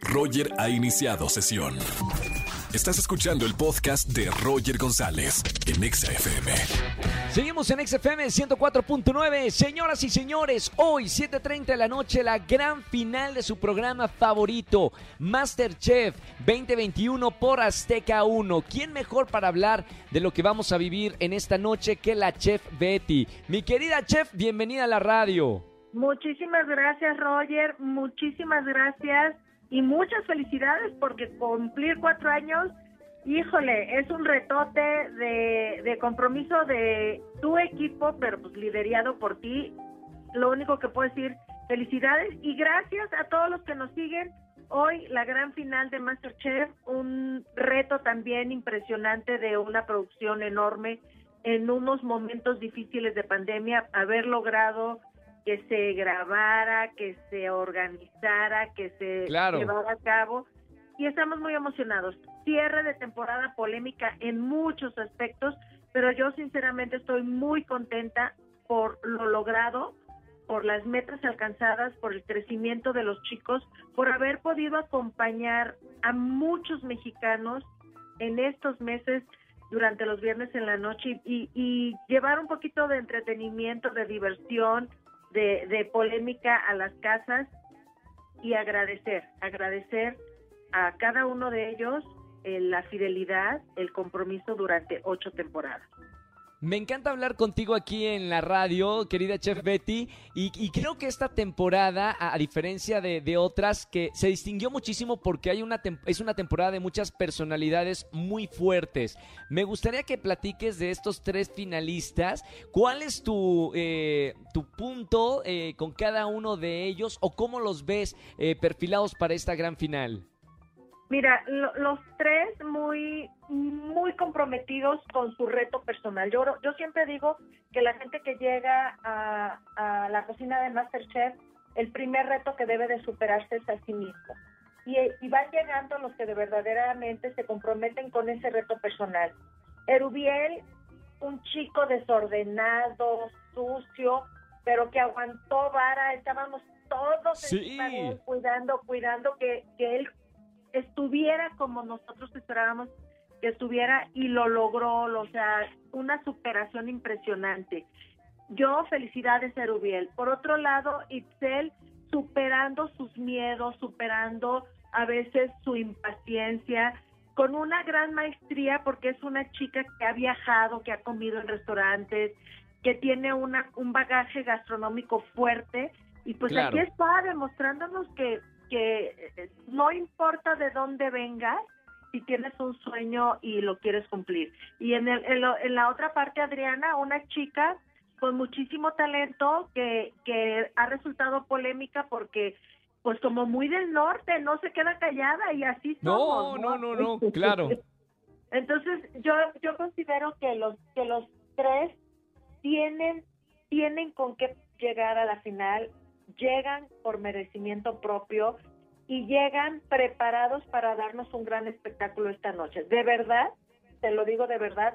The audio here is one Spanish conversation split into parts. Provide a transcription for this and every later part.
Roger ha iniciado sesión. Estás escuchando el podcast de Roger González en XFM. Seguimos en XFM 104.9. Señoras y señores, hoy 7.30 de la noche, la gran final de su programa favorito, Masterchef 2021 por Azteca 1. ¿Quién mejor para hablar de lo que vamos a vivir en esta noche que la chef Betty? Mi querida chef, bienvenida a la radio. Muchísimas gracias, Roger. Muchísimas gracias y muchas felicidades porque cumplir cuatro años, híjole, es un retote de, de compromiso de tu equipo, pero pues liderado por ti. Lo único que puedo decir, felicidades y gracias a todos los que nos siguen. Hoy la gran final de Masterchef, un reto también impresionante de una producción enorme en unos momentos difíciles de pandemia, haber logrado que se grabara, que se organizara, que se llevara a cabo. Y estamos muy emocionados. Cierre de temporada polémica en muchos aspectos, pero yo sinceramente estoy muy contenta por lo logrado, por las metas alcanzadas, por el crecimiento de los chicos, por haber podido acompañar a muchos mexicanos en estos meses durante los viernes en la noche y, y llevar un poquito de entretenimiento, de diversión, de, polémica a las casas y agradecer, agradecer a cada uno de ellos eh, la fidelidad, el compromiso durante ocho temporadas. Me encanta hablar contigo aquí en la radio, querida Chef Betty, y, creo que esta temporada, a, diferencia de, otras, que se distinguió muchísimo porque hay una es una temporada de muchas personalidades muy fuertes. Me gustaría que platiques de estos tres finalistas. ¿Cuál es tu, eh, tu punto eh, con cada uno de ellos o cómo los ves eh, perfilados para esta gran final? Mira, los tres muy muy comprometidos con su reto personal. Yo, yo siempre digo que la gente que llega a, a la cocina de Masterchef, el primer reto que debe de superarse es a sí mismo. Y, y van llegando los que de verdaderamente se comprometen con ese reto personal. Erubiel, un chico desordenado, sucio, pero que aguantó vara, estábamos todos cuidando, cuidando que, que él estuviera como nosotros esperábamos que estuviera y lo logró, o sea, una superación impresionante. Yo felicidades Erubiel. Por otro lado, Itzel superando sus miedos, superando a veces su impaciencia, con una gran maestría porque es una chica que ha viajado, que ha comido en restaurantes, que tiene una, un bagaje gastronómico fuerte y pues aquí está demostrándonos que que eh, no importa de dónde vengas, si tienes un sueño y lo quieres cumplir. Y en, el, en, la otra parte, Adriana, una chica con muchísimo talento que, que ha resultado polémica porque pues como muy del norte, no se queda callada y así somos. No, no, no, no, claro. Entonces, yo yo considero que los que los tres tienen tienen con qué llegar a la final llegan por merecimiento propio y llegan preparados para darnos un gran espectáculo esta noche. De verdad, te lo digo de verdad,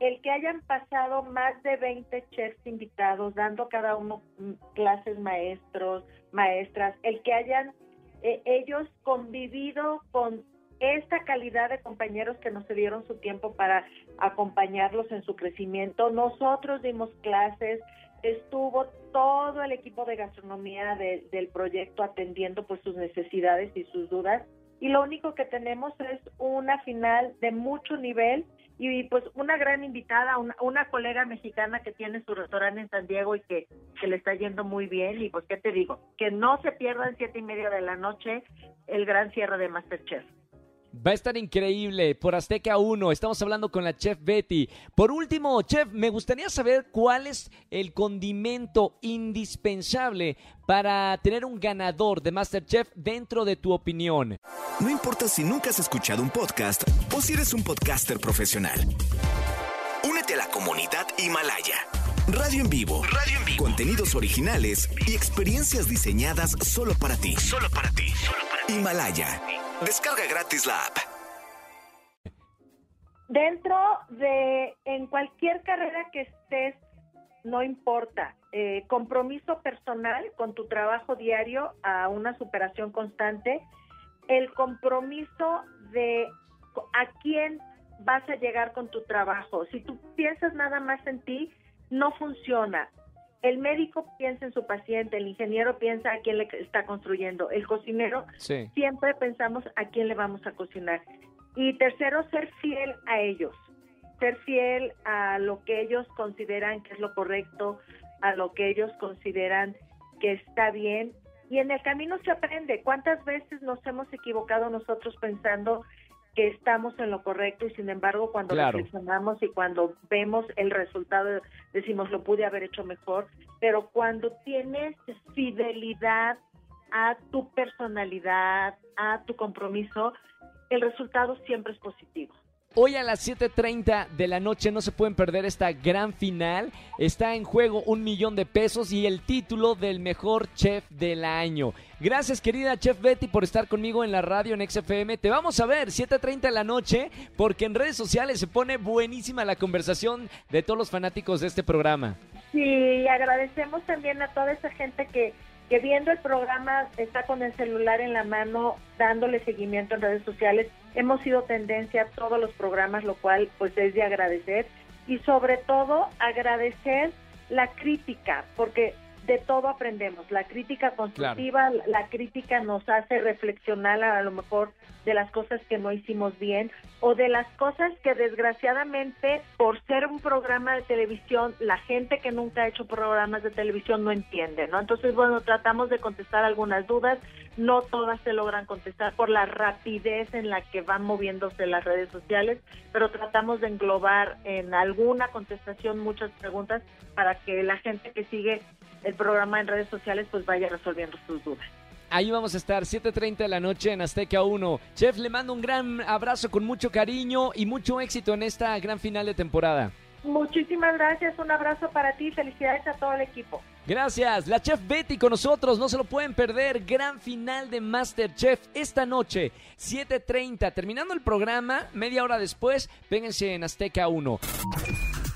el que hayan pasado más de 20 chefs invitados, dando cada uno mm, clases maestros, maestras, el que hayan eh, ellos convivido con esta calidad de compañeros que nos dieron su tiempo para acompañarlos en su crecimiento. Nosotros dimos clases, estuvo todo el equipo de gastronomía del proyecto atendiendo pues sus necesidades y sus dudas. Y lo único que tenemos es una final de mucho nivel y pues una gran invitada, una, una colega mexicana que tiene su restaurante en San Diego y que, que le está yendo muy bien. Y pues qué te digo, que no se pierdan siete y media de la noche el gran cierre de Masterchef. Va a estar increíble por Azteca 1. Estamos hablando con la chef Betty. Por último, chef, me gustaría saber cuál es el condimento indispensable para tener un ganador de MasterChef dentro de tu opinión. No importa si nunca has escuchado un podcast o si eres un podcaster profesional. Únete a la comunidad Himalaya. Radio en vivo. Radio en vivo. Contenidos originales y experiencias diseñadas solo para ti. Solo para ti. Solo para ti. Himalaya. Descarga gratis la app. Dentro de, en cualquier carrera que estés, no importa, eh, compromiso personal con tu trabajo diario a una superación constante, el compromiso de a quién vas a llegar con tu trabajo. Si tú piensas nada más en ti, no funciona. El médico piensa en su paciente, el ingeniero piensa a quién le está construyendo, el cocinero siempre pensamos a quién le vamos a cocinar. Y tercero, ser fiel a ellos, ser fiel a lo que ellos consideran que es lo correcto, a lo que ellos consideran que está bien. Y en el camino se aprende. ¿Cuántas veces nos hemos equivocado nosotros pensando que estamos en lo correcto y sin embargo cuando reflexionamos y cuando vemos el resultado decimos lo pude haber hecho mejor, pero cuando tienes fidelidad a tu personalidad, a tu compromiso, el resultado siempre es positivo. Hoy a las 7.30 de la noche no se pueden perder esta gran final. Está en juego un millón de pesos y el título del mejor chef del año. Gracias querida Chef Betty por estar conmigo en la radio en XFM. Te vamos a ver 7.30 de la noche porque en redes sociales se pone buenísima la conversación de todos los fanáticos de este programa. Sí, agradecemos también a toda esa gente que que viendo el programa está con el celular en la mano dándole seguimiento en redes sociales. Hemos sido tendencia a todos los programas, lo cual pues es de agradecer y sobre todo agradecer la crítica, porque de todo aprendemos. La crítica constructiva, la crítica nos hace reflexionar a lo mejor de las cosas que no hicimos bien o de las cosas que desgraciadamente por ser un programa de televisión la gente que nunca ha hecho programas de televisión no entiende, ¿no? Entonces, bueno, tratamos de contestar algunas dudas, no todas se logran contestar por la rapidez en la que van moviéndose las redes sociales, pero tratamos de englobar en alguna contestación muchas preguntas para que la gente que sigue el programa en redes sociales pues vaya resolviendo sus dudas. Ahí vamos a estar, 7.30 de la noche en Azteca 1. Chef, le mando un gran abrazo con mucho cariño y mucho éxito en esta gran final de temporada. Muchísimas gracias, un abrazo para ti, felicidades a todo el equipo. Gracias, la chef Betty con nosotros, no se lo pueden perder, gran final de Masterchef esta noche, 7.30, terminando el programa, media hora después, vénganse en Azteca 1.